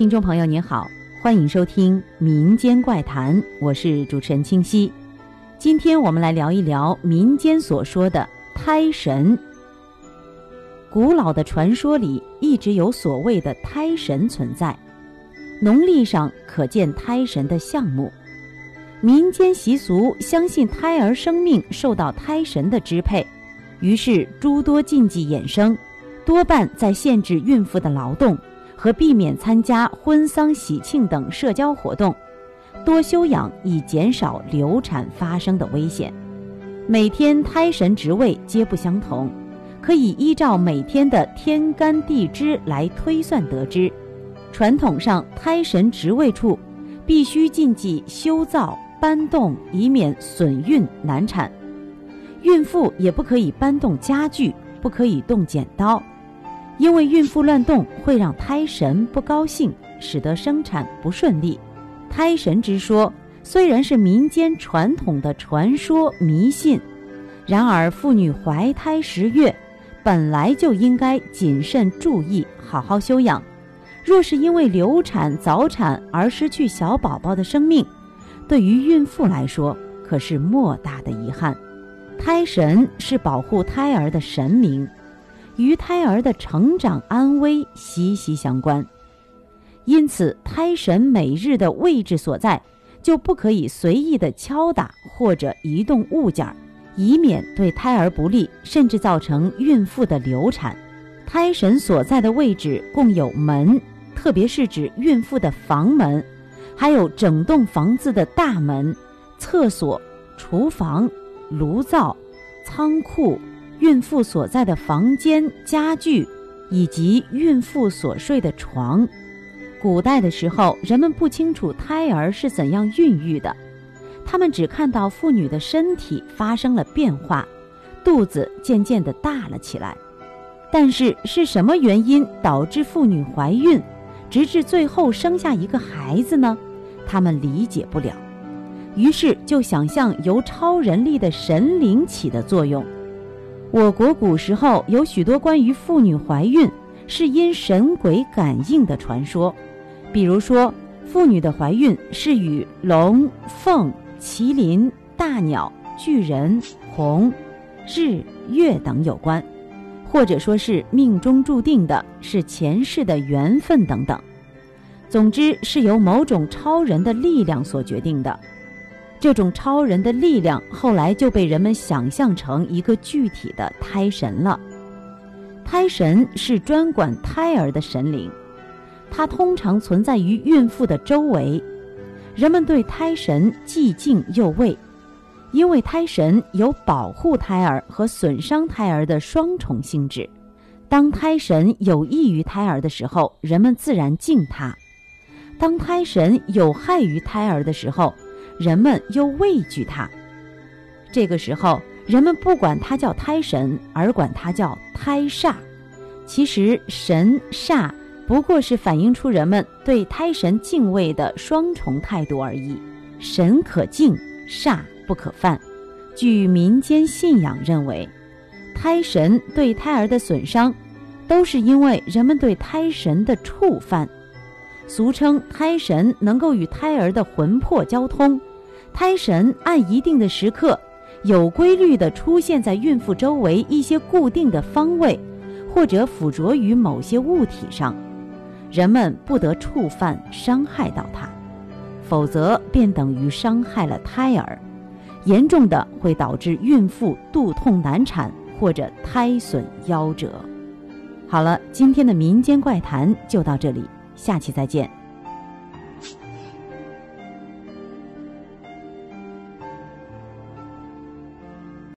听众朋友您好，欢迎收听《民间怪谈》，我是主持人清溪。今天我们来聊一聊民间所说的胎神。古老的传说里一直有所谓的胎神存在，农历上可见胎神的项目。民间习俗相信胎儿生命受到胎神的支配，于是诸多禁忌衍生，多半在限制孕妇的劳动和避免参加婚丧喜庆等社交活动，多休养以减少流产发生的危险。每天胎神职位皆不相同，可以依照每天的天干地支来推算得知。传统上，胎神职位处必须禁忌修造。搬动以免损孕难产，孕妇也不可以搬动家具，不可以动剪刀，因为孕妇乱动会让胎神不高兴，使得生产不顺利。胎神之说虽然是民间传统的传说迷信，然而妇女怀胎十月，本来就应该谨慎注意，好好休养。若是因为流产早产而失去小宝宝的生命，对于孕妇来说，可是莫大的遗憾。胎神是保护胎儿的神明，与胎儿的成长安危息息相关。因此，胎神每日的位置所在，就不可以随意的敲打或者移动物件，以免对胎儿不利，甚至造成孕妇的流产。胎神所在的位置共有门，特别是指孕妇的房门。还有整栋房子的大门、厕所、厨房、炉灶、仓库、孕妇所在的房间、家具，以及孕妇所睡的床。古代的时候，人们不清楚胎儿是怎样孕育的，他们只看到妇女的身体发生了变化，肚子渐渐地大了起来。但是是什么原因导致妇女怀孕，直至最后生下一个孩子呢？他们理解不了，于是就想象由超人力的神灵起的作用。我国古时候有许多关于妇女怀孕是因神鬼感应的传说，比如说妇女的怀孕是与龙、凤、麒麟、大鸟、巨人、红、日、月等有关，或者说是命中注定的，是前世的缘分等等。总之是由某种超人的力量所决定的，这种超人的力量后来就被人们想象成一个具体的胎神了。胎神是专管胎儿的神灵，它通常存在于孕妇的周围，人们对胎神既敬又畏，因为胎神有保护胎儿和损伤胎儿的双重性质。当胎神有益于胎儿的时候，人们自然敬他。当胎神有害于胎儿的时候，人们又畏惧他。这个时候，人们不管他叫胎神，而管他叫胎煞。其实神煞不过是反映出人们对胎神敬畏的双重态度而已。神可敬，煞不可犯。据民间信仰认为，胎神对胎儿的损伤，都是因为人们对胎神的触犯。俗称胎神能够与胎儿的魂魄交通，胎神按一定的时刻，有规律地出现在孕妇周围一些固定的方位，或者附着于某些物体上，人们不得触犯伤害到它，否则便等于伤害了胎儿，严重的会导致孕妇肚痛难产或者胎损夭折。好了，今天的民间怪谈就到这里。下期再见。